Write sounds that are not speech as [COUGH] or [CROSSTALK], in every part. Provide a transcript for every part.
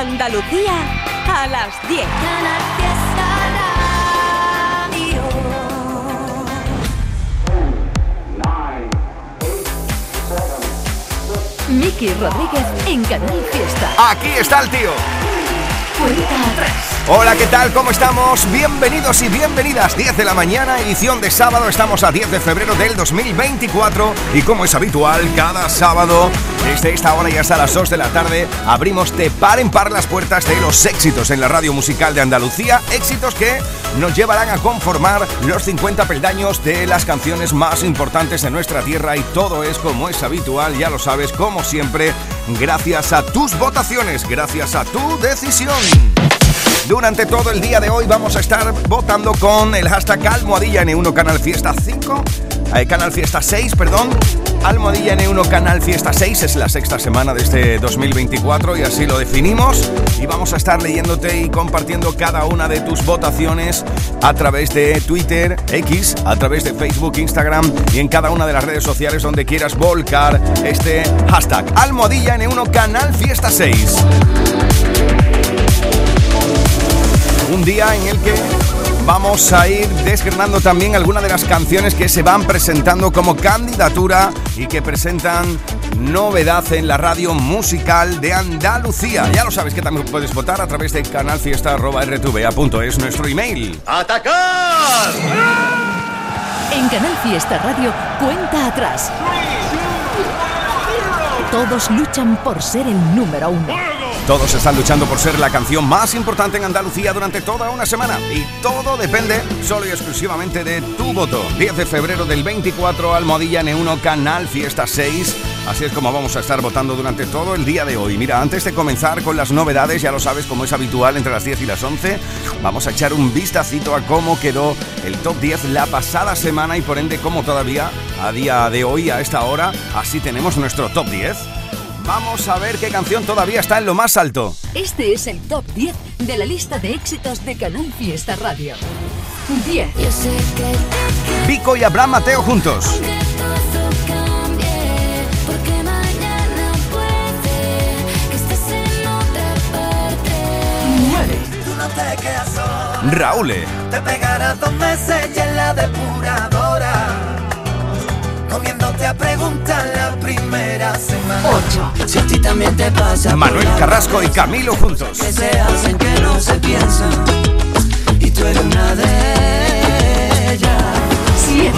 Andalucía a las 10. Miki Rodríguez en Canal Fiesta. Aquí está el tío. Hola, ¿qué tal? ¿Cómo estamos? Bienvenidos y bienvenidas. 10 de la mañana, edición de sábado. Estamos a 10 de febrero del 2024 y como es habitual, cada sábado, desde esta hora y hasta las 2 de la tarde, abrimos de par en par las puertas de los éxitos en la radio musical de Andalucía. Éxitos que nos llevarán a conformar los 50 peldaños de las canciones más importantes de nuestra tierra y todo es como es habitual, ya lo sabes, como siempre, gracias a tus votaciones, gracias a tu decisión. Durante todo el día de hoy vamos a estar votando con el hashtag Almohadilla N1 Canal Fiesta 5, eh, Canal Fiesta 6, perdón. Almohadilla N1 Canal Fiesta 6 es la sexta semana de este 2024 y así lo definimos. Y vamos a estar leyéndote y compartiendo cada una de tus votaciones a través de Twitter, X, a través de Facebook, Instagram y en cada una de las redes sociales donde quieras volcar este hashtag Almohadilla N1 Canal Fiesta 6. Un día en el que vamos a ir desgranando también algunas de las canciones que se van presentando como candidatura y que presentan novedad en la radio musical de Andalucía. Ya lo sabes que también puedes votar a través de canalfiesta.rtva.es, nuestro email. ¡Atacar! En Canal Fiesta Radio, cuenta atrás. Todos luchan por ser el número uno. Todos están luchando por ser la canción más importante en Andalucía durante toda una semana y todo depende solo y exclusivamente de tu voto. 10 de febrero del 24, Almohadilla N1, Canal Fiesta 6. Así es como vamos a estar votando durante todo el día de hoy. Mira, antes de comenzar con las novedades, ya lo sabes como es habitual entre las 10 y las 11, vamos a echar un vistacito a cómo quedó el top 10 la pasada semana y por ende cómo todavía a día de hoy, a esta hora, así tenemos nuestro top 10. Vamos a ver qué canción todavía está en lo más alto. Este es el top 10 de la lista de éxitos de Canal Fiesta Radio. 10. Vico y Abraham Mateo juntos. Aunque todo cambie, porque mañana puede que estés en otra parte. 9. Tú no te quedas sola, Raúl. te pegarás dos meses y en la depuradora. Comiéndote a preguntar la primera semana. 8. Si a ti también te pasa. Manuel Carrasco y Camilo juntos. Que se hacen que no se piensan. Y tú eres una de ellas. 7.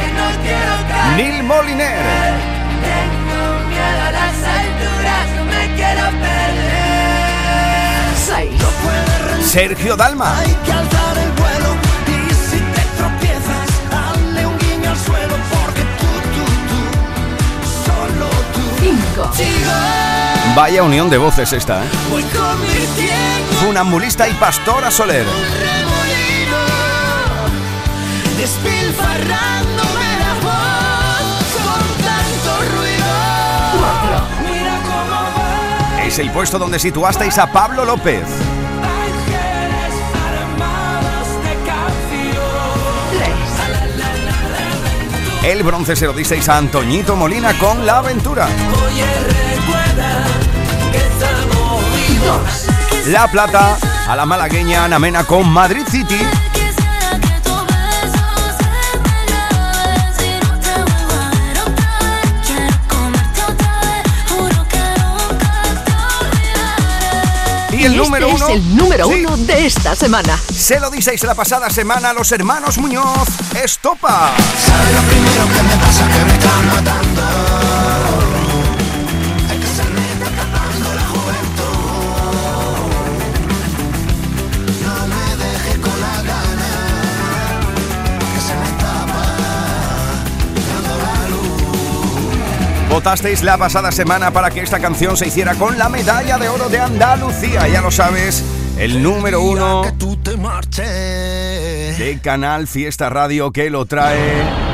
que no quiero caer. Neil Moliner. Tengo miedo a las alturas, no me quiero perder. 6. Sergio Dalma. Hay que alzar el tú. 5. Sigo, Vaya unión de voces esta, ¿eh? Funambulista y Pastora Soler. remolino, despilfarrándome la voz con tanto ruido. 4. Mira cómo va, Es el puesto donde situasteis a Pablo López. El bronce se lo disteis a Antoñito Molina con La Aventura. Oye, recuerda que estamos vivos. 2. La plata a la malagueña Ana Mena con Madrid City. Y el Y número este uno. es el número Sí, 1 de esta semana. Se lo disteis la pasada semana a los hermanos Muñoz. Estopa. ¿Sabes lo primero que me pasa? Que me está matando. Votasteis la pasada semana para que esta canción se hiciera con la medalla de oro de Andalucía. Ya lo sabes, el número uno de Canal Fiesta Radio que lo trae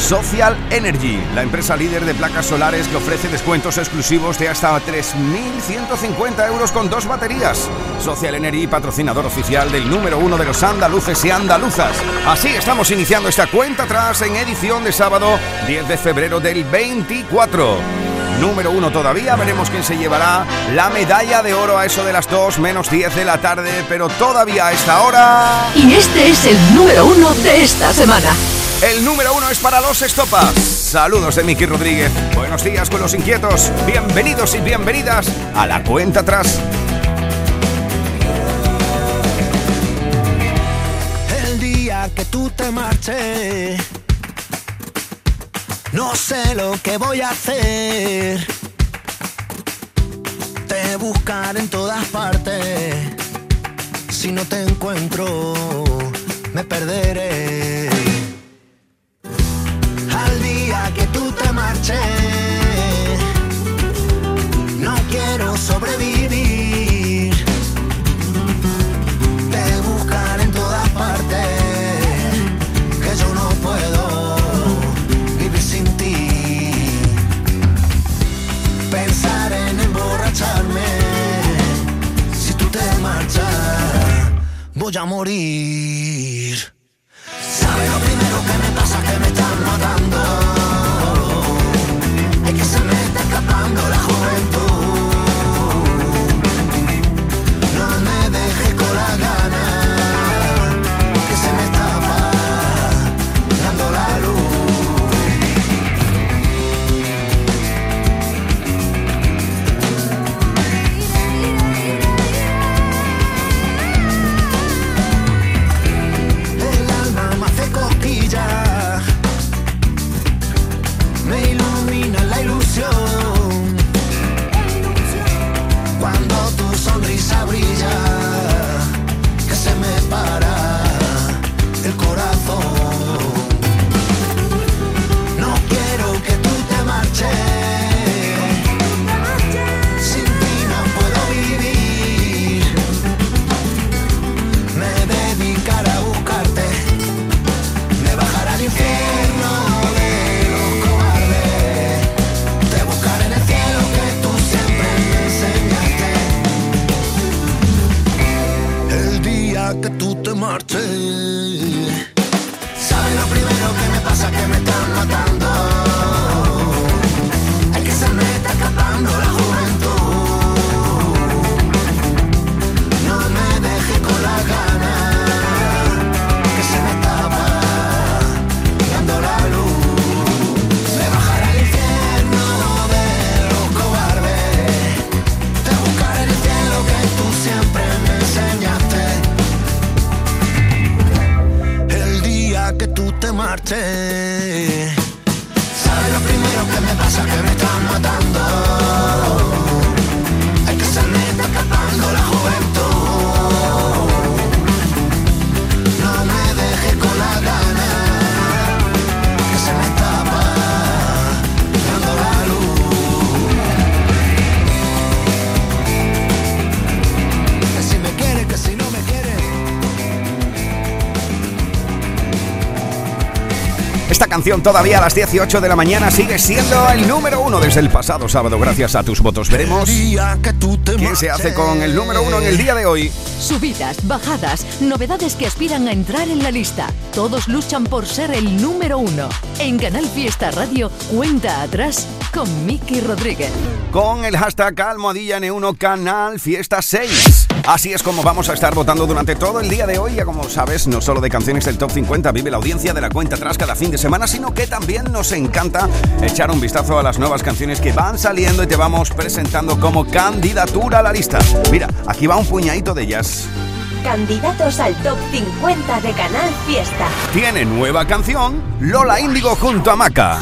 Social Energy, la empresa líder de placas solares que ofrece descuentos exclusivos de hasta 3.150 euros con dos baterías. Social Energy, patrocinador oficial del número uno de los andaluces y andaluzas. Así estamos iniciando esta cuenta atrás en edición de sábado 10 de febrero del 24. número uno todavía. Veremos quién se llevará la medalla de oro a eso de las 2 menos 10 de la tarde, pero todavía a esta hora. Y este es el número uno de esta semana. El número uno es para los Estopas. Saludos de Miki Rodríguez. Buenos días con los inquietos. Bienvenidos y bienvenidas a la cuenta atrás. El día que tú te marches, no sé lo que voy a hacer. Te buscaré en todas partes. Si no te encuentro, me perderé. No quiero sobrevivir. Te buscaré en todas partes, que yo no puedo vivir sin ti. Pensar en emborracharme, si tú te marchas, voy a morir. Canción todavía a las 18 de la mañana sigue siendo el número uno desde el pasado sábado gracias a tus votos. Veremos quién se hace con el número uno en el día de hoy. Subidas, bajadas, novedades que aspiran a entrar en la lista. Todos luchan por ser el número uno. En Canal Fiesta Radio, cuenta atrás con Miki Rodríguez. con el hashtag almohadilla N1 Canal Fiesta 6. Así es como vamos a estar votando durante todo el día de hoy. Ya como sabes, no solo de canciones del Top 50 vive la audiencia de la cuenta atrás cada fin de semana, sino que también nos encanta echar un vistazo a las nuevas canciones que van saliendo y te vamos presentando como candidatura a la lista. Mira, aquí va un puñadito de ellas. Candidatos al top 50 de Canal Fiesta. Tiene nueva canción Lola Índigo junto a Maca.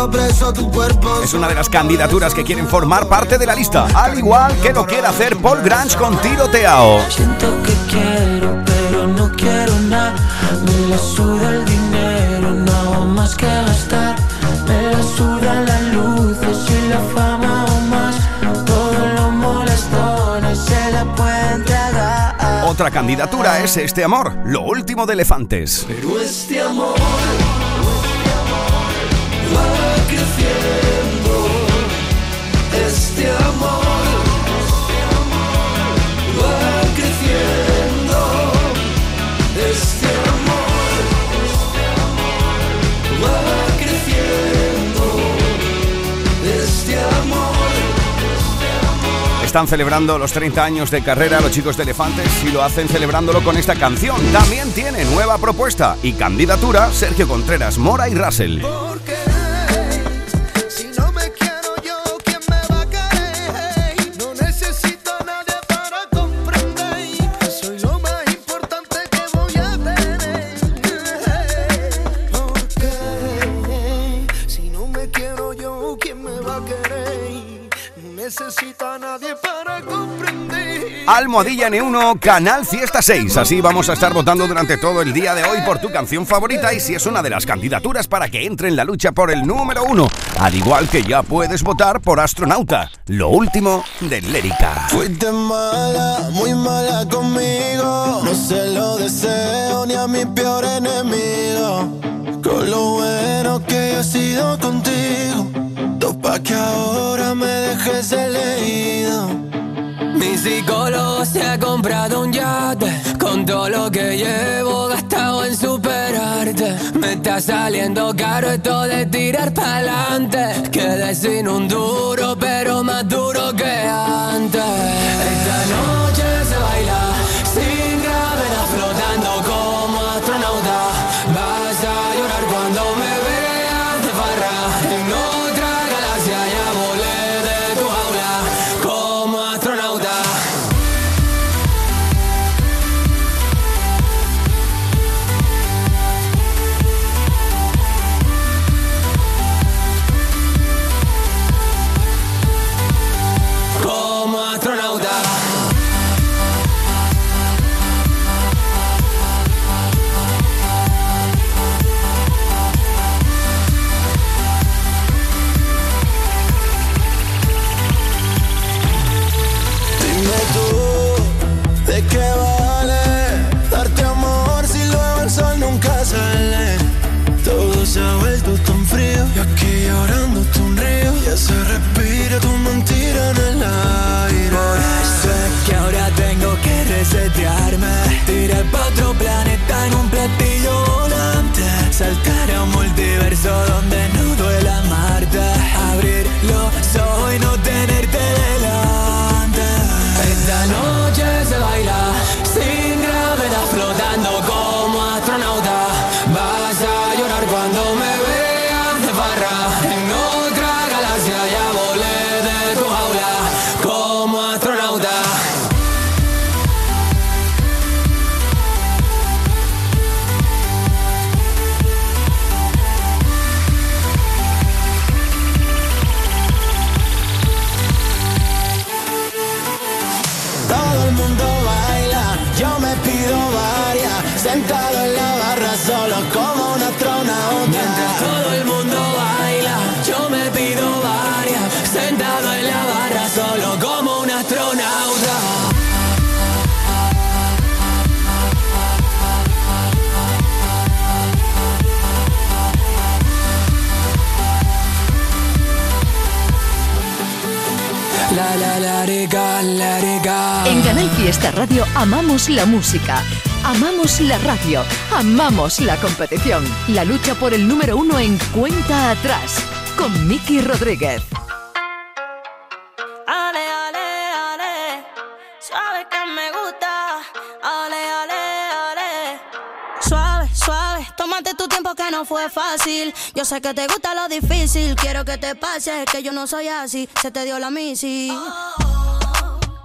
Vivo preso tu cuerpo. Es una de las candidaturas que quieren formar parte de la lista, al igual que lo quiere hacer Paul Grange con Tiroteao. Siento que quiero, pero no quiero nada. Me la suda el dinero, no hago más que gastar. Me la suda la luz y la fama o más. Todo lo molestones se la puede entregar. Otra candidatura es Este Amor, lo último de Elefantes. Pero. Este amor están celebrando los 30 años de carrera los chicos de Elefantes y lo hacen celebrándolo con esta canción. También tiene nueva propuesta y candidatura Sergio Contreras, Mora y Russell. Almohadilla N1, Canal Fiesta 6. Así vamos a estar votando durante todo el día de hoy por tu canción favorita y si es una de las candidaturas para que entre en la lucha por el número uno. Al igual que ya puedes votar por Astronauta, lo último de Lérica. Fuiste mala, muy mala conmigo. No se lo deseo ni a mi peor enemigo. Con lo bueno que he sido contigo. Pa' que ahora me dejes elegido. Mi psicólogo se ha comprado un yate Con todo lo que llevo gastado en superarte. Me está saliendo caro esto de tirar pa'lante. Quedé sin un duro pero más duro que antes. Esta noche se baila Fiesta Radio amamos la música, amamos la radio, amamos la competición. La lucha por el número uno en cuenta atrás con Miki Rodríguez. Ale, ale, ale, suave que me gusta. Ale, ale, ale. Suave, suave, tómate tu tiempo que no fue fácil. Yo sé que te gusta lo difícil, quiero que te pase, que yo no soy así. Se te dio la misi.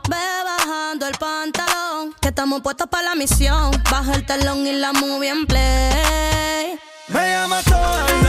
Ve bajando el pantalón, que estamos puestos para la misión. Baja el telón y la movie en play. Me llama toda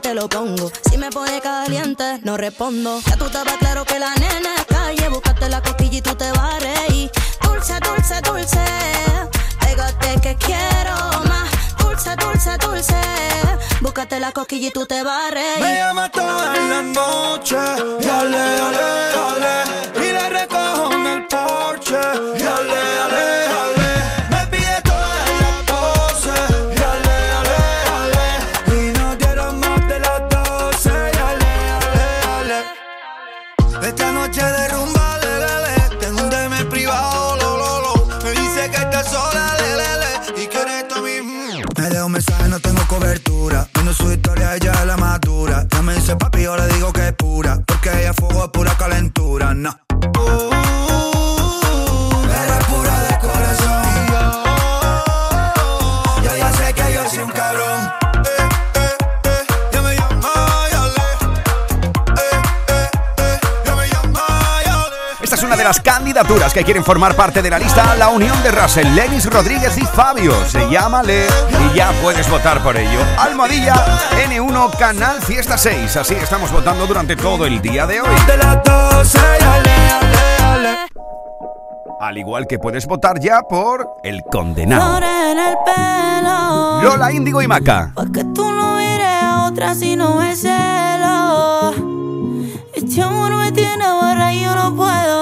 te lo pongo. Si me pone caliente, no respondo. Ya tú estabas claro que la nena es calle. Búscate la cosquilla y tú te vas a. Dulce, dulce, dulce. Pégate que quiero más. Dulce, dulce, dulce. Búscate la cosquilla y tú te vas a Me llama toda la noche Y ale, ale, ale Y le recojo en el porche Y ale, ale, noche de rumba, le, le, le. Tengo un DM privado, lo, lo, lo. Me dice que estás sola, le, le, le. Y que eres tú mismo. Me dejo mensaje, no tengo cobertura. Viendo su historia, ella es la madura. Ya me dice papi, yo le digo que es pura. Porque ella fuego, es pura calentura, no Esta es una de las candidaturas que quieren formar parte de la lista La Unión de Russell, Lenis Rodríguez y Fabio. Se llama Le y ya puedes votar por ello. Almohadilla N1 Canal Fiesta 6. Así estamos votando durante todo el día de hoy. De las doce, ya le, ale, ale Al igual que puedes votar ya por El Condenado. Lola Índigo y Maca. Pa' que tú no a otra si no es celo. Este amor me tiene barra y yo no puedo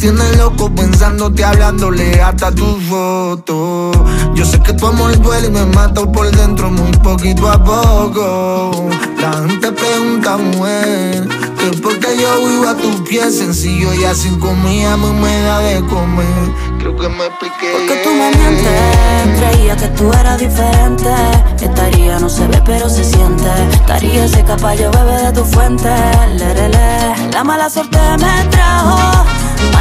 tienes loco pensándote, hablándole hasta tus fotos Yo sé que tu amor duele y me mata por dentro muy poquito a poco La gente pregunta, mujer Que porque yo vivo a tus pies sencillo y así comida me da de comer Creo que me expliqué Porque tú me mientes, creía que tú eras diferente. Estaría, no se ve, pero se siente. Estaría ese caballo, bebe de tu fuente. Lerele. La mala suerte me trajo,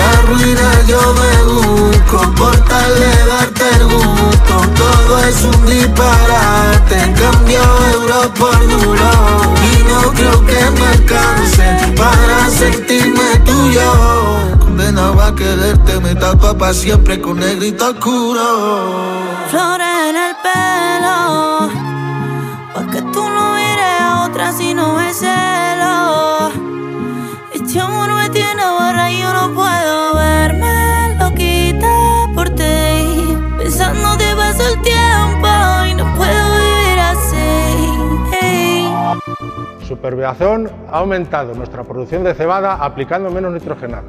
La ruina yo me busco Por tal de darte el gusto. Todo es un disparate Cambio euros por duro Y no creo que me alcance Para sentirme tuyo. Condenado a quererte Me tapa siempre con negrito oscuro. Flores en el pelo, pa' que tú no mires a otra si no es celo. Superbiazón ha aumentado nuestra producción de cebada aplicando menos nitrogenado.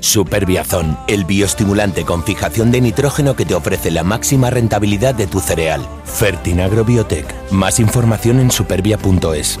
Superbiazón, el bioestimulante con fijación de nitrógeno que te ofrece la máxima rentabilidad de tu cereal. Fertinagro Biotech. Más información en supervia.es.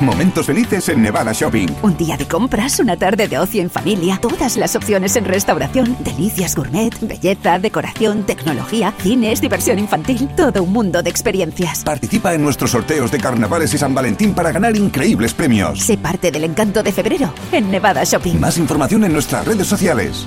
Momentos felices en Nevada Shopping. Un día de compras, una tarde de ocio en familia, todas las opciones en restauración, delicias gourmet, belleza, decoración, tecnología, cines, diversión infantil, todo un mundo de experiencias. Participa en nuestros sorteos de carnavales y San Valentín para ganar increíbles premios. Sé parte del encanto de febrero en Nevada Shopping. Más información en nuestras redes sociales.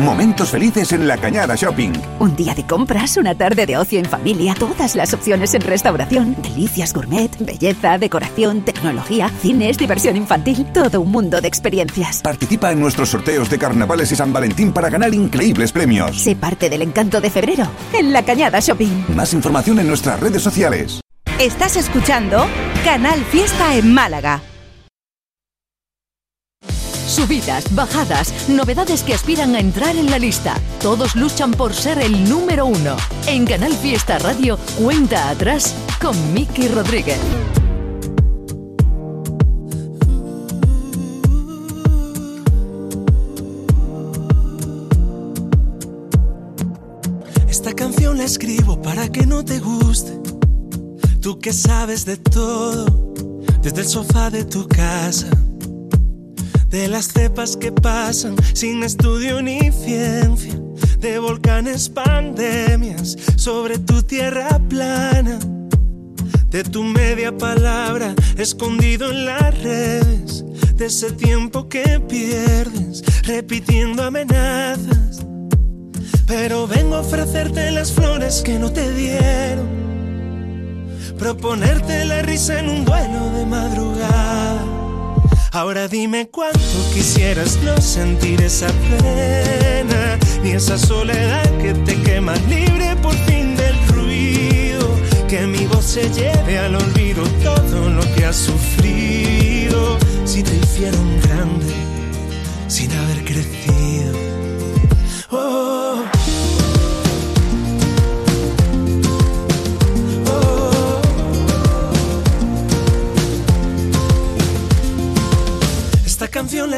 Momentos felices en la Cañada Shopping. Un día de compras, una tarde de ocio en familia, todas las opciones en restauración, delicias gourmet, belleza, decoración, tecnología, cines, diversión infantil, todo un mundo de experiencias. Participa en nuestros sorteos de carnavales y San Valentín para ganar increíbles premios. Sé parte del encanto de febrero en la Cañada Shopping. Más información en nuestras redes sociales. Estás escuchando Canal Fiesta en Málaga. Subidas, bajadas, novedades que aspiran a entrar en la lista. Todos luchan por ser el número uno. En Canal Fiesta Radio, cuenta atrás con Miki Rodríguez. Esta canción la escribo para que no te guste. Tú que sabes de todo, desde el sofá de tu casa, de las cepas que pasan sin estudio ni ciencia, de volcanes, pandemias sobre tu tierra plana, de tu media palabra escondido en las redes, de ese tiempo que pierdes repitiendo amenazas. Pero vengo a ofrecerte las flores que no te dieron. Proponerte la risa en un duelo de madrugada. Ahora dime cuánto quisieras no sentir esa pena, ni esa soledad que te quema libre por fin del ruido. Que mi voz se lleve al olvido todo lo que has sufrido. Si te hicieron grande sin haber crecido.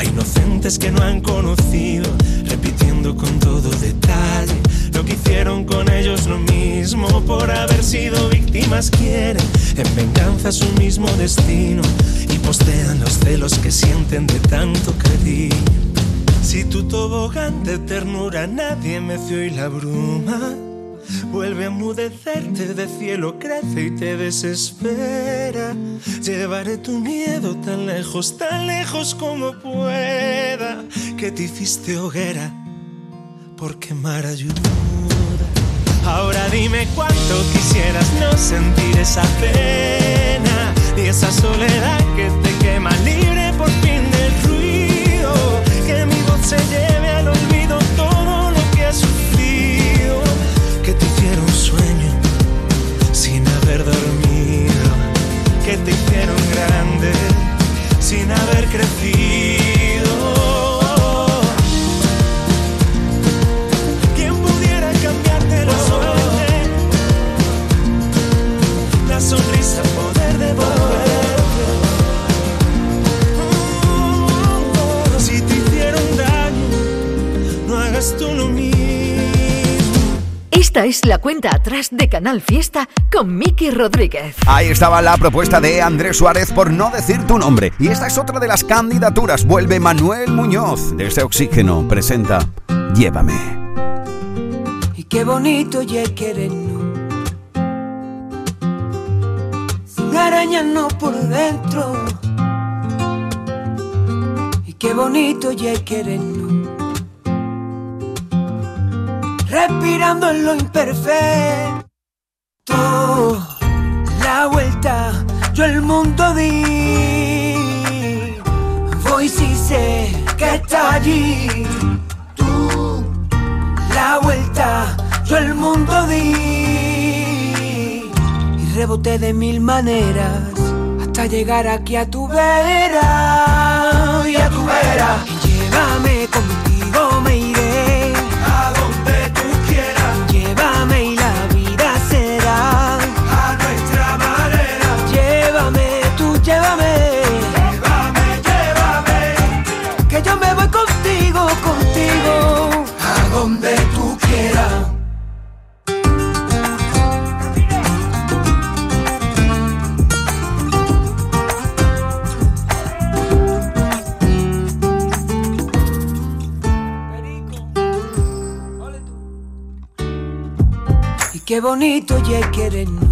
a inocentes que no han conocido, repitiendo con todo detalle lo que hicieron con ellos lo mismo por haber sido víctimas quieren en venganza su mismo destino y postean los celos que sienten de tanto cariño. Si tu tobogán de ternura nadie meció y la bruma vuelve a emudecerte de cielo crece y te desespera. Llevaré tu miedo tan lejos, tan lejos como pueda, que te hiciste hoguera por quemar ayuda. Ahora dime cuánto quisieras no sentir esa pena y esa soledad que te quema libre Esta es la cuenta atrás de Canal Fiesta con Miki Rodríguez. Ahí estaba la propuesta de Andrés Suárez por no decir tu nombre. Y esta es otra de las candidaturas. Vuelve Manuel Muñoz desde Oxígeno. Presenta Llévame. Y qué bonito ya querernos. Sin arañarnos por dentro. Y qué bonito ya querernos. Respirando en lo imperfecto. La vuelta, yo el mundo di. Voy si sé que está allí. Tú, la vuelta, yo el mundo di. Y reboté de mil maneras hasta llegar aquí a tu vera. Y a tu vera. Y llévame contigo, me iré. Qué bonito ya querernos.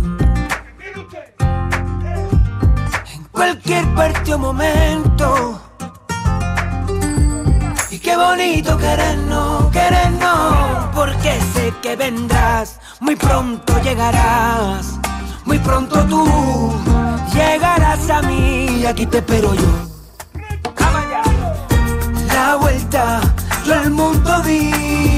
En cualquier parte o momento. Y qué bonito querernos, querernos. Porque sé que vendrás, muy pronto llegarás. Muy pronto tú llegarás a mí. Aquí te espero yo. La vuelta, yo el mundo di.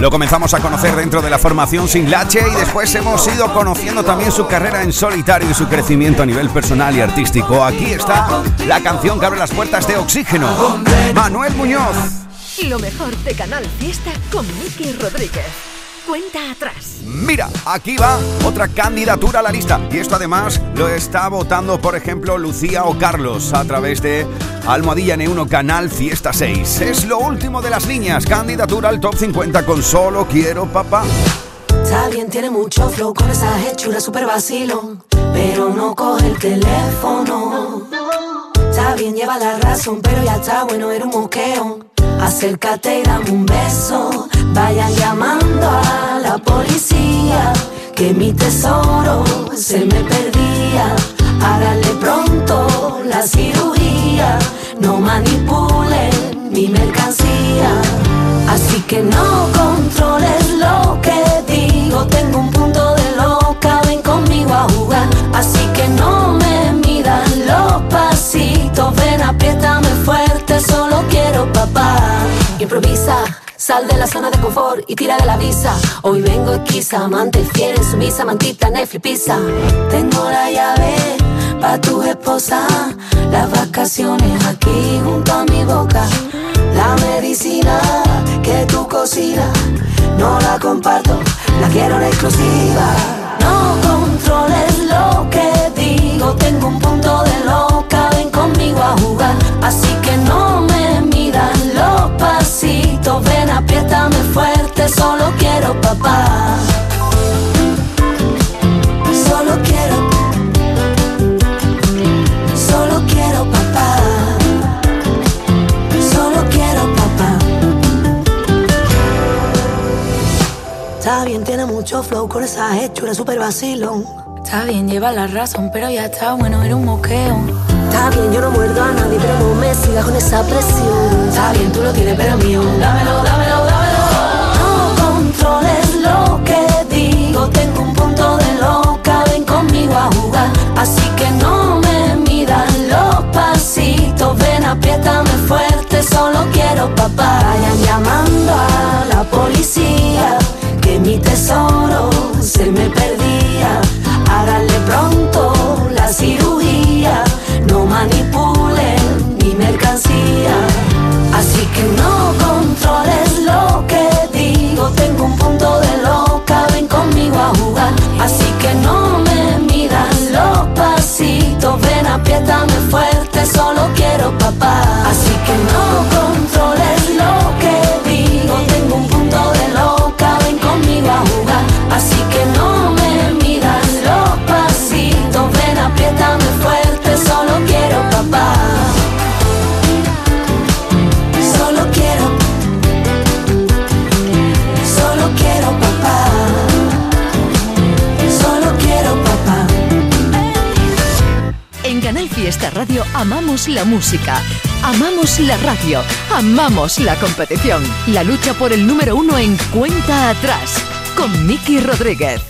Lo comenzamos a conocer dentro de la formación Sin Lache y después hemos ido conociendo también su carrera en solitario y su crecimiento a nivel personal y artístico. Aquí está la canción que abre las puertas de Oxígeno. Manuel Muñoz. Lo mejor de Canal Fiesta con Miki Rodríguez. Cuenta atrás. Mira, aquí va otra candidatura a la lista. Y esto además lo está votando, por ejemplo, Lucía o Carlos a través de Almohadilla N1 Canal Fiesta 6. Es lo último de las niñas. Candidatura al top 50 con Solo Quiero Papá. Está bien, tiene mucho flow con esa hechura super vacilón, pero no coge el teléfono. Está bien, lleva la razón, pero ya está bueno, era un moqueo. Acércate y dame un beso. Vayan llamando a la policía, que mi tesoro se me perdía. Háganle pronto la cirugía, no manipulen mi mercancía. Así que no controles lo que digo. Tengo un punto de loca, ven conmigo a jugar. Así que no me midan los pasitos. Ven, apriétame fuerte, solo quiero papá. Improvisa. Sal de la zona de confort y tira de la visa. Hoy vengo esquiza, amante fiel, sumisa, mantita, Netflix, pizza. Tengo la llave pa' tu esposa. Las vacaciones aquí junto a mi boca. La medicina que tú cocinas, no la comparto, la quiero en exclusiva. No controles lo que digo, tengo un punto de loca, ven conmigo a jugar. Así Bueno, ven, apriétame fuerte, solo quiero papá. Solo quiero, solo quiero papá. Solo quiero papá. Está bien, tiene mucho flow con esa hechura, super vacilón. Está bien, lleva la razón, pero ya está bueno, era un moqueo. Está bien, yo no muerdo a nadie, pero no me sigas con esa presión. Está bien, tú lo tienes, pero mío. Dámelo, dámelo, dámelo. No controles lo que digo, tengo un punto de loca, ven conmigo a jugar. Así que no me midas los pasitos, ven, apriétame fuerte, solo quiero papá. Vayan llamando a la policía, que mi tesoro se me perdía. Háganle pronto la cirugía, apriétame fuerte, solo quiero papá. Amamos la música, amamos la radio, amamos la competición. La lucha por el número uno en cuenta atrás con Miki Rodríguez.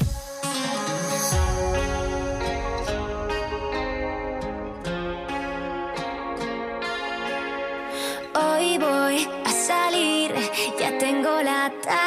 Hoy voy a salir, ya tengo la táctica.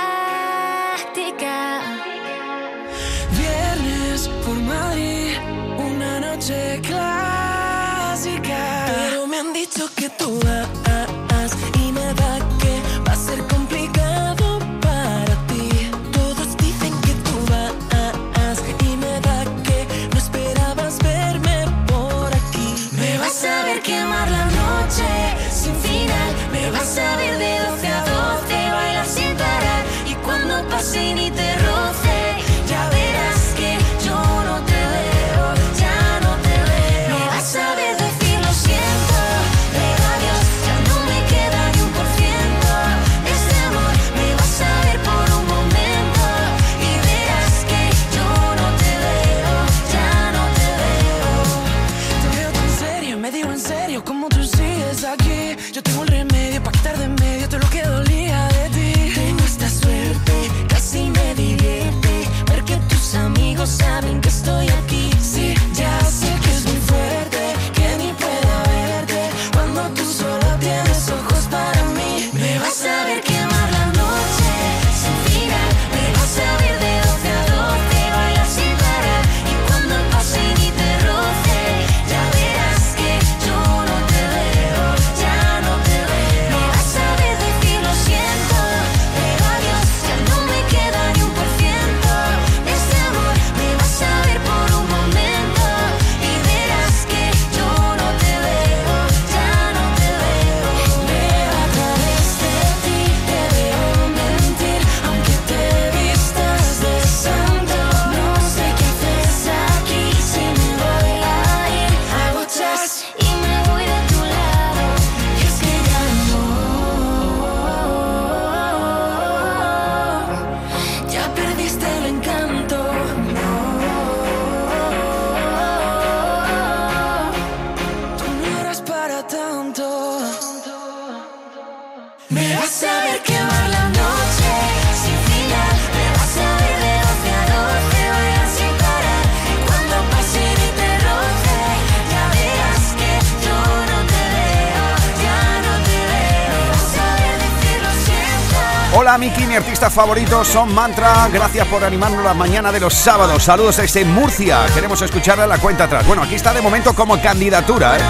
Miki, mi artista favorito son Mantra. Gracias por animarnos la mañana de los sábados. Saludos desde Murcia. Queremos escucharla a la cuenta atrás. Bueno, aquí está de momento como candidatura, ¿eh?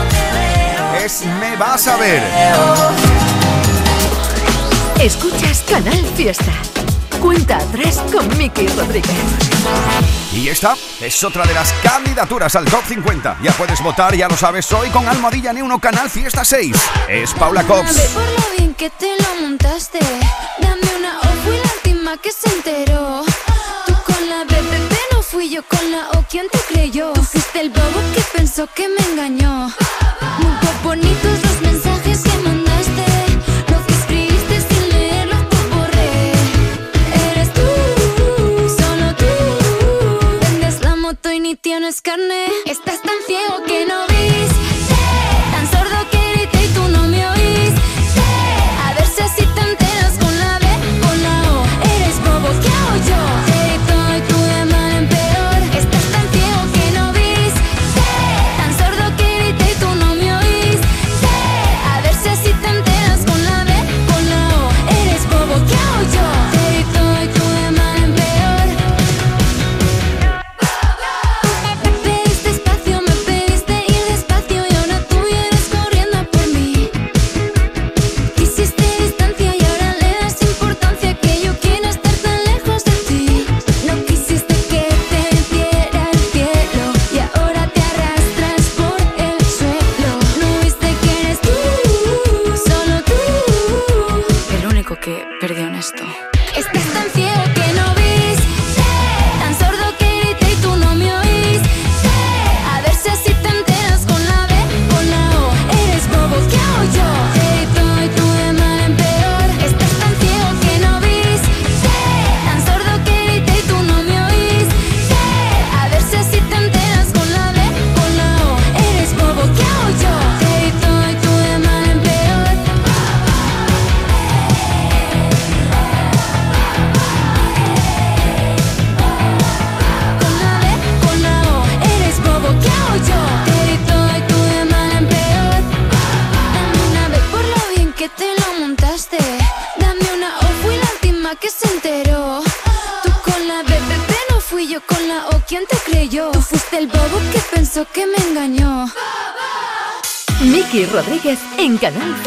Es Me vas a ver. Escuchas Canal Fiesta. Cuenta atrás con Miki Rodríguez. Y esta es otra de las candidaturas al top 50. Ya puedes votar, ya lo sabes, hoy con Almohadilla N1 Canal Fiesta 6. Es Paula Cops. por lo bien que te lo montaste. Dame una fui la última que se enteró. Tú con la BBB no fui yo con la O. ¿Quién te creyó? Tú fuiste el bobo que pensó que me engañó. Muy bonitos los mensajes que mandaste. Lo que escribiste sin leerlo. Eres tú, solo tú. Vendes la moto y ni tienes carne. Estás tan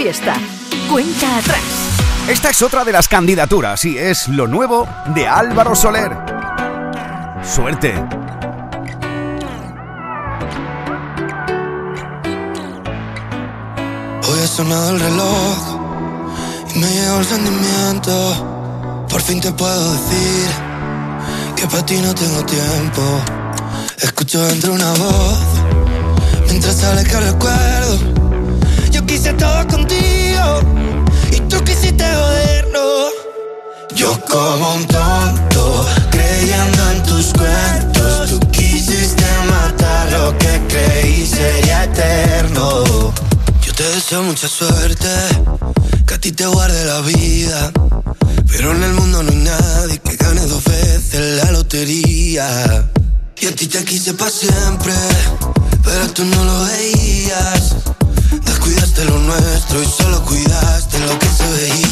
fiesta. Cuenta atrás. Esta es otra de las candidaturas y es lo nuevo de Álvaro Soler. Suerte. Hoy ha sonado el reloj y me llegó el sentimiento. Por fin te puedo decir que para ti no tengo tiempo. Escucho dentro una voz mientras sale que recuerdo estaba contigo y tú quisiste joderlo. Yo como un tonto, creyendo en tus cuentos, tú quisiste matar lo que creí sería eterno. Yo te deseo mucha suerte, que a ti te guarde la vida. Pero en el mundo no hay nadie que gane dos veces la lotería. Y a ti te quise para siempre, pero tú no lo veías descuidaste lo nuestro y solo cuidaste lo que se veía.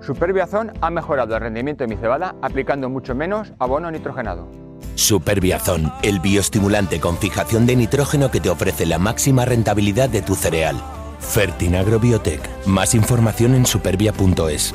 Superbiazón ha mejorado el rendimiento de mi cebada aplicando mucho menos abono nitrogenado. Superbiazón, el bioestimulante con fijación de nitrógeno que te ofrece la máxima rentabilidad de tu cereal. Fertinagro Biotech. Más información en supervia.es.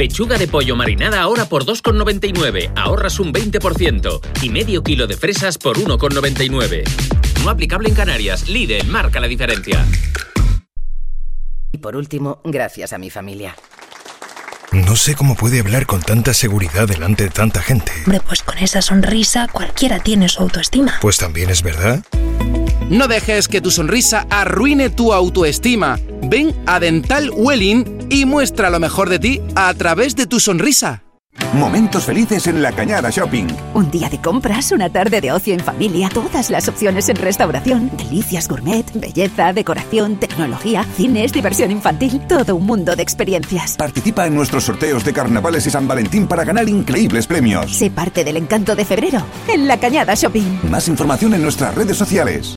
Pechuga de pollo marinada ahora por 2,99. Ahorras un 20%. Y medio kilo de fresas por 1,99. No aplicable en Canarias. Lidl marca la diferencia. Y por último, gracias a mi familia. No sé cómo puede hablar con tanta seguridad delante de tanta gente. Hombre, pues con esa sonrisa cualquiera tiene su autoestima. Pues también es verdad. No dejes que tu sonrisa arruine tu autoestima. Ven a Dental Welling y muestra lo mejor de ti a través de tu sonrisa. Momentos felices en la Cañada Shopping. Un día de compras, una tarde de ocio en familia, todas las opciones en restauración, delicias gourmet, belleza, decoración, tecnología, cines, diversión infantil, todo un mundo de experiencias. Participa en nuestros sorteos de carnavales y San Valentín para ganar increíbles premios. Sé parte del encanto de febrero en la Cañada Shopping. Más información en nuestras redes sociales.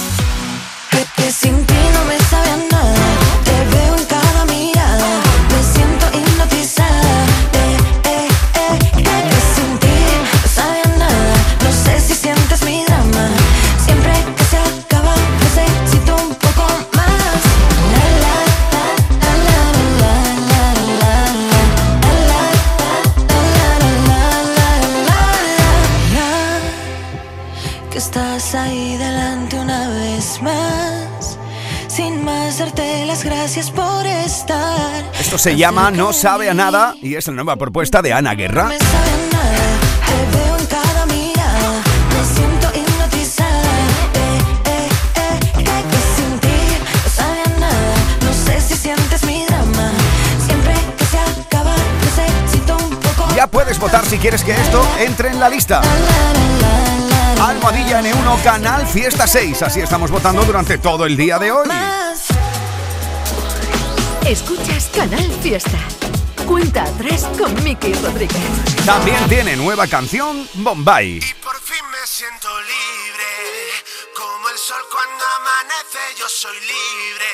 Que, que sin ti no me sabe a nada. Esto se llama No sabe a nada y es la nueva propuesta de Ana Guerra. Ya puedes votar si quieres que esto entre en la lista. Almohadilla N1, Canal Fiesta 6. Así estamos votando durante todo el día de hoy. Escuchas Canal Fiesta. Cuenta atrás con Miki Rodríguez. También tiene nueva canción Bombay. Por fin me siento libre, como el sol cuando amanece, yo soy libre.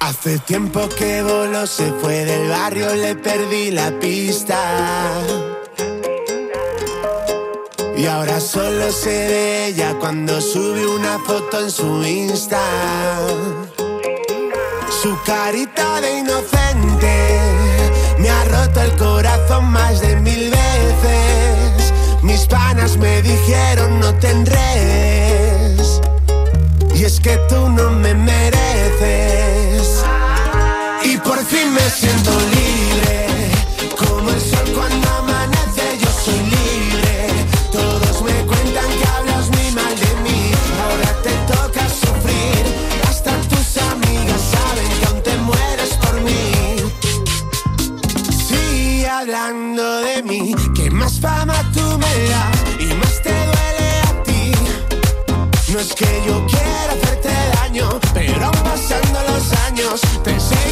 Hace tiempo que voló, se fue del barrio, le perdí la pista. Y ahora solo sé de ella cuando sube una foto en su Insta. Su carita de inocente me ha roto el corazón más de mil veces. Mis panas me dijeron no tendrés. Y es que tú no me mereces. Y por fin me siento libre. Hablando de mí. Que más fama tú me das y más te duele a ti. No es que yo quiera hacerte daño, pero pasando los años te seguirás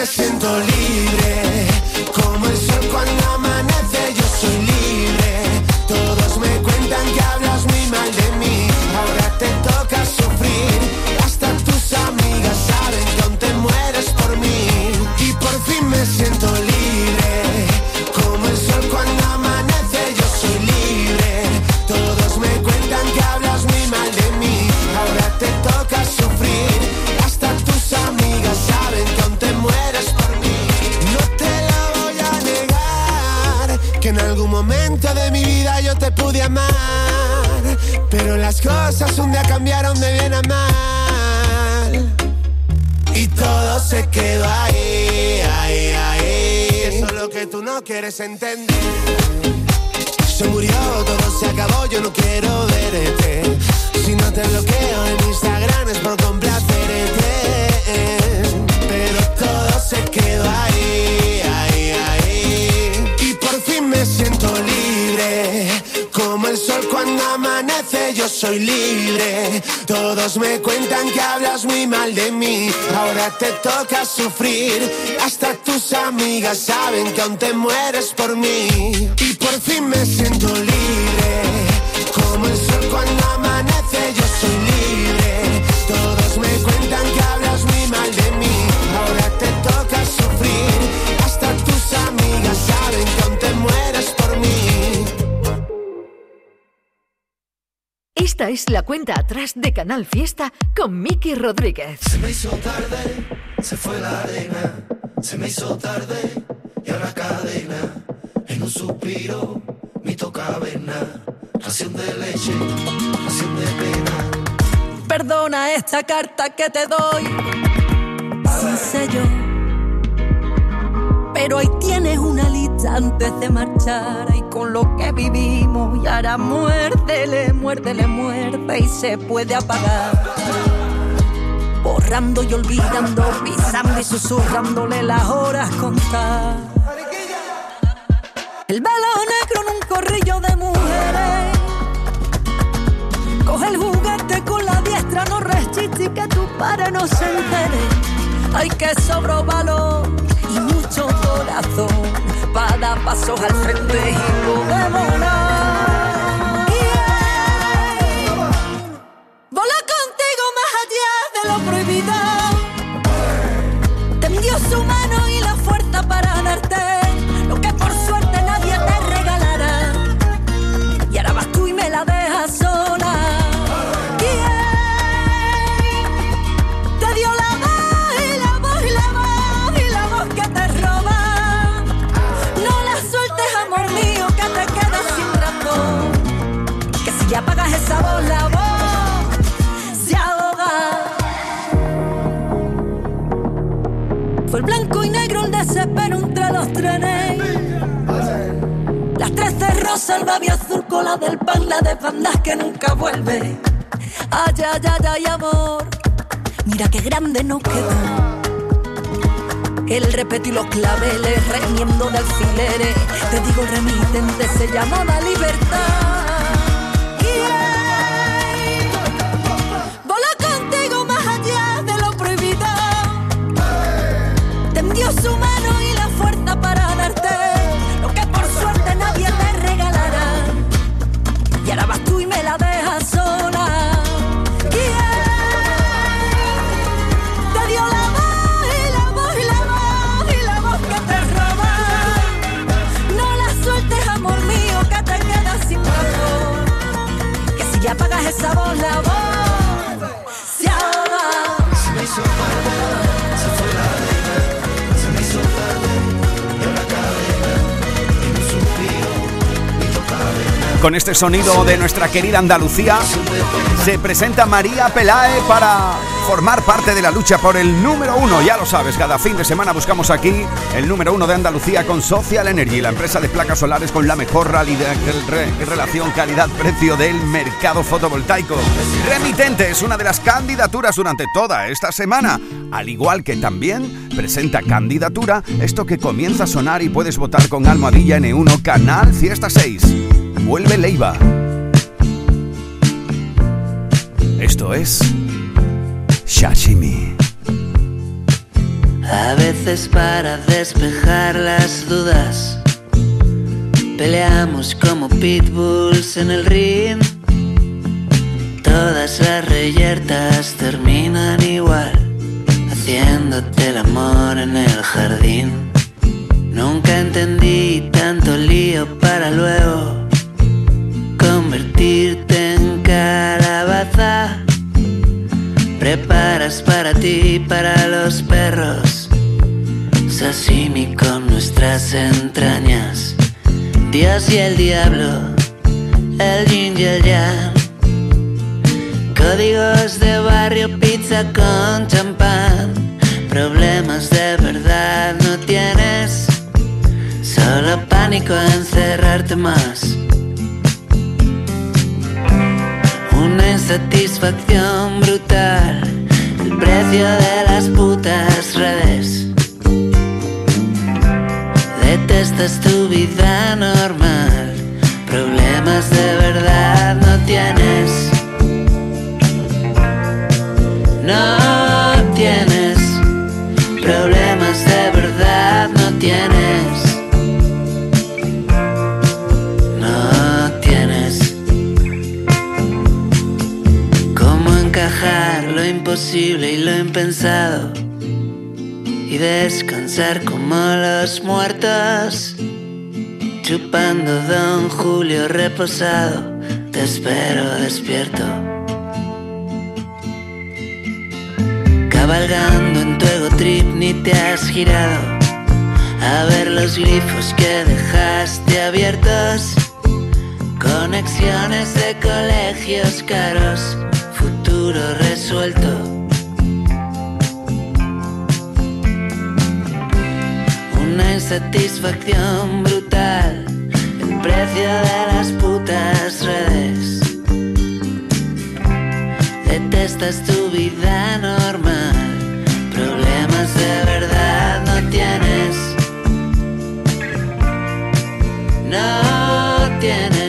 me siento libre. Entender. Se murió, todo se acabó, yo no quiero verte. Si no te bloqueo en Instagram es por complacerte. Pero todo se quedó ahí, ahí, ahí. Y por fin me siento libre. Como el sol cuando amanece, yo soy libre. Todos me cuentan que hablas muy mal de mí. Ahora te toca sufrir. Hasta tus amigas saben que aún te mueres por mí. Y por fin me siento libre. Como el sol cuando amanece, yo soy libre. Todos me cuentan que hablas muy mal de mí. Ahora te toca sufrir. Hasta tus amigas saben que aún te mueres por mí. Esta es la cuenta atrás de Canal Fiesta con Miki Rodríguez. Se me hizo tarde, se fue la arena. Se me hizo tarde y a la cadena. En un suspiro, mi toca avena. Ración de leche, ración de pena. Perdona esta carta que te doy sin sello. Pero ahí tienes una lista antes de marchar y con lo que vivimos y ahora muérdele, muérdele, muerde y se puede apagar. Borrando y olvidando, pisando y susurrándole las horas contar. El velo negro en un corrillo de mujeres. Coge el juguete con la diestra, no resiste y que tu padre no se entere. Hay que sobro valor y mucho corazón para dar pasos al frente y podemos esa voz, la voz se ahoga. Fue el blanco y negro el desespero entre los trenes. Las tres de rosa, el babi azul, cola del pan, la de bandas que nunca vuelve. Ay, ay, ay, ay, amor, mira qué grande nos quedó. El respeto y los claveles, remiendo de alfileres. Te digo, remitente se llamaba libertad. Con este sonido de nuestra querida Andalucía, se presenta María Pelae para formar parte de la lucha por el número uno. Ya lo sabes, cada fin de semana buscamos aquí el número uno de Andalucía con Social Energy, la empresa de placas solares con la mejor relación calidad-precio del mercado fotovoltaico. Remitente es una de las candidaturas durante toda esta semana, al igual que también presenta candidatura esto que comienza a sonar y puedes votar con Almohadilla N1 Canal Fiesta 6. Vuelve Leiva. Esto es Shashimi. A veces para despejar las dudas, peleamos como pitbulls en el ring. Todas las reyertas terminan igual, haciéndote el amor en el jardín. Nunca entendí tanto lío para luego calabaza. Preparas para ti y para los perros sashimi con nuestras entrañas. Dios y el diablo, el yin y el yang. Códigos de barrio, pizza con champán. Problemas de verdad no tienes. Solo pánico encerrarte más. Una insatisfacción brutal. El precio de las putas redes. Detestas tu vida normal. Problemas de verdad no tienes. No tienes. Problemas de verdad no tienes. Lo imposible y lo impensado? Y descansar como los muertos. Chupando Don Julio reposado. Te espero despierto. Cabalgando en tu ego trip ni te has girado a ver los glifos que dejaste abiertos. Conexiones de colegios caros, futuro resuelto. Una insatisfacción brutal, el precio de las putas redes. Detestas tu vida normal, problemas de verdad no tienes. No tienes,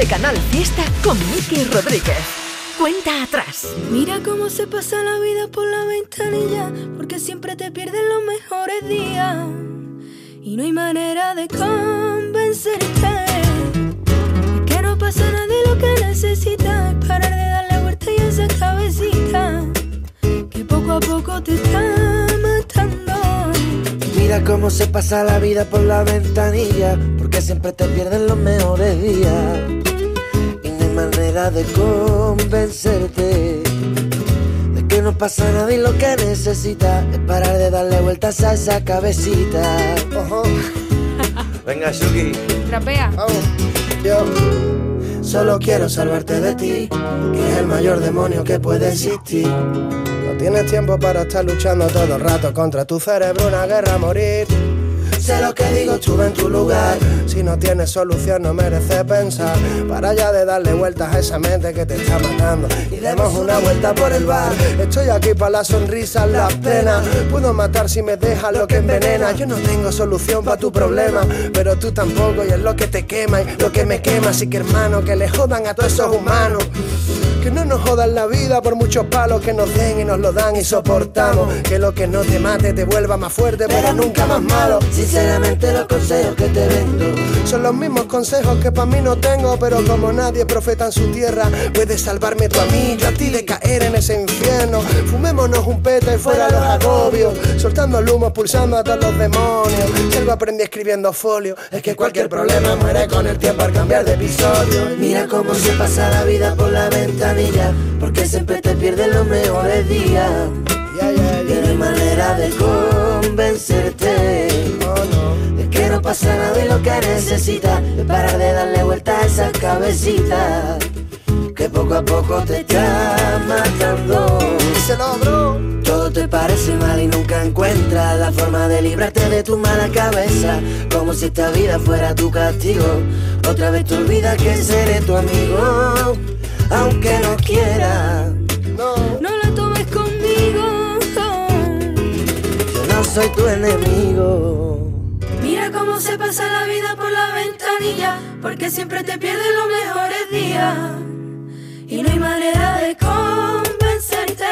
de Canal Fiesta con Miki Rodríguez. Cuenta atrás. Mira cómo se pasa la vida por la ventanilla, porque siempre te pierden los mejores días. Y no hay manera de convencerte que no pasa nada y lo que necesitas es parar de darle vuelta y esa cabecita que poco a poco te está matando. Mira cómo se pasa la vida por la ventanilla, porque siempre te pierden los mejores días. Manera de convencerte de que no pasa nada y lo que necesitas es parar de darle vueltas a esa cabecita. Ojo. [LAUGHS] Venga, Shuki. Trapea. Yo solo quiero salvarte de ti, que es el mayor demonio que puede existir. No tienes tiempo para estar luchando todo el rato contra tu cerebro, una guerra a morir. Sé lo que digo, estuve en tu lugar. Si no tienes solución, no merece pensar. Para ya de darle vueltas a esa mente que te está matando. Y demos una vuelta por el bar. Estoy aquí para las sonrisas, las penas. Puedo matar si me dejas lo que envenena. Yo no tengo solución para tu problema, pero tú tampoco. Y es lo que te quema y lo que me quema. Así que hermano, que le jodan a todos esos humanos. Que no nos jodan la vida por muchos palos que nos den y nos lo dan y soportamos. Que lo que no te mate te vuelva más fuerte, pero nunca más malo. Sinceramente los consejos que te vendo Son los mismos consejos que para mí no tengo, pero como nadie profeta en su tierra, puedes salvarme tú a mí, yo a ti de caer en ese infierno. Fumémonos un peta y fuera los agobios, soltando el humo, pulsando a todos los demonios. Si algo aprendí escribiendo folio, es que cualquier problema muere con el tiempo al cambiar de episodio. Mira cómo se pasa la vida por la ventanilla, porque siempre te pierdes los mejores días. Y no hay manera de convencerte. Es que no pasa nada y lo que necesitas es parar de darle vuelta a esa cabecita. Que poco a poco te está matando. Díselo, bro. Todo te parece mal y nunca encuentras la forma de librarte de tu mala cabeza. Como si esta vida fuera tu castigo. Otra vez te olvidas que seré tu amigo. Aunque no quiera, No, soy tu enemigo. Mira cómo se pasa la vida por la ventanilla, porque siempre te pierdes los mejores días. Y no hay manera de convencerte.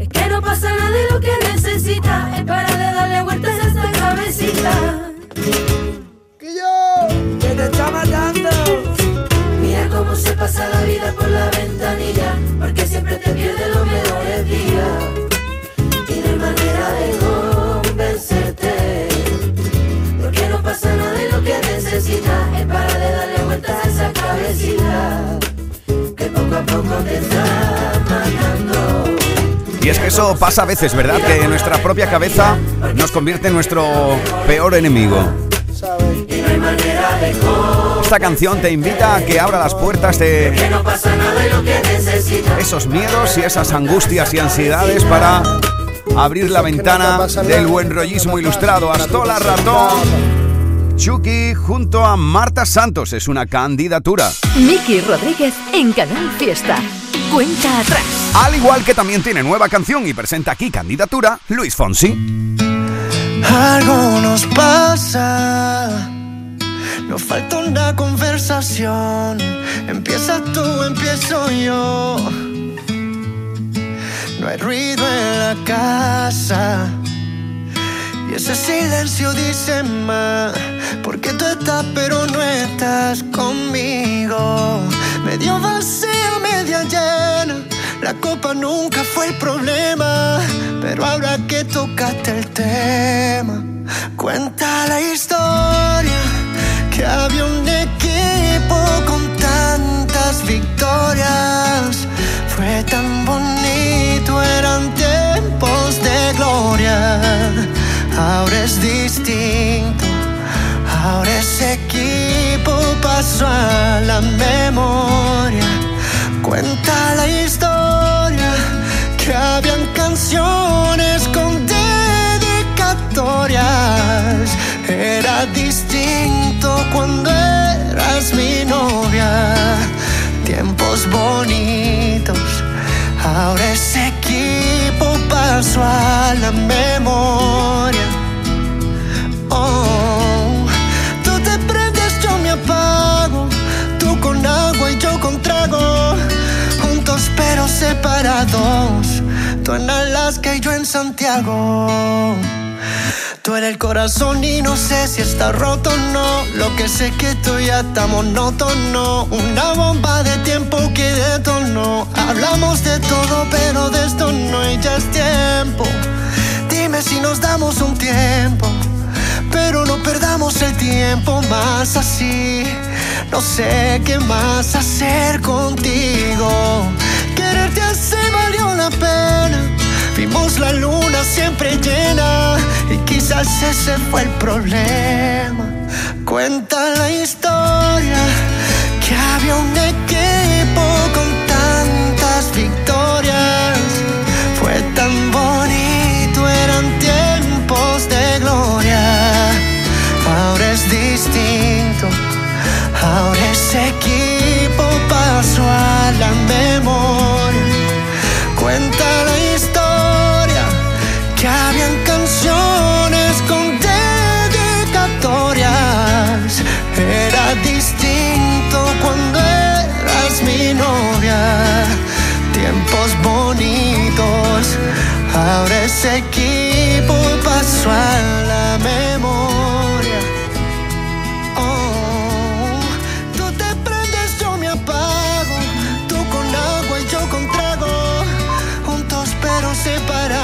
Es que no pasa nada de lo que necesitas. Es para de darle vueltas a esta cabecita. que yo, que te está matando. Mira cómo se pasa la vida por la ventanilla, porque siempre te pierdes los mejores días. Y es que eso pasa a veces, ¿verdad? Que nuestra propia cabeza nos convierte en nuestro peor enemigo. Esta canción te invita a que abra las puertas de esos miedos y esas angustias y ansiedades para abrir la ventana del buen rollismo ilustrado. Astola Ratón. Chucky junto a Marta Santos es una candidatura. Miki Rodríguez en Canal Fiesta. Cuenta atrás. Al igual que también tiene nueva canción y presenta aquí candidatura Luis Fonsi. Algo nos pasa. Nos falta una conversación. Empieza tú, empiezo yo. No hay ruido en la casa. Y ese silencio dice más. Porque tú estás, pero no estás conmigo. Medio vacía, media llena. La copa nunca fue el problema. Pero ahora que tocaste el tema, cuenta la historia. Que había un equipo con tantas victorias. Fue tan bonito, eran tiempos de gloria. Ahora es distinto. Ahora ese equipo pasó a la memoria. Cuenta la historia que habían canciones con dedicatorias. Era distinto cuando eras mi novia. Tiempos bonitos. Ahora ese equipo pasó a la memoria. Santiago. Tú eres el corazón y no sé si está roto o no. Lo que sé que tú ya está monótono. Una bomba de tiempo que detonó. Hablamos de todo, pero de esto no y ya es tiempo. Dime si nos damos un tiempo. Pero no perdamos el tiempo más así. No sé qué más hacer contigo. Quererte así valió la pena. Vimos la luna siempre llena y quizás ese fue el problema. Cuenta la historia que había un equipo con tantas victorias. Fue tan bonito, eran tiempos de gloria. Ahora es distinto, ahora ese equipo ahora ese equipo paso a la memoria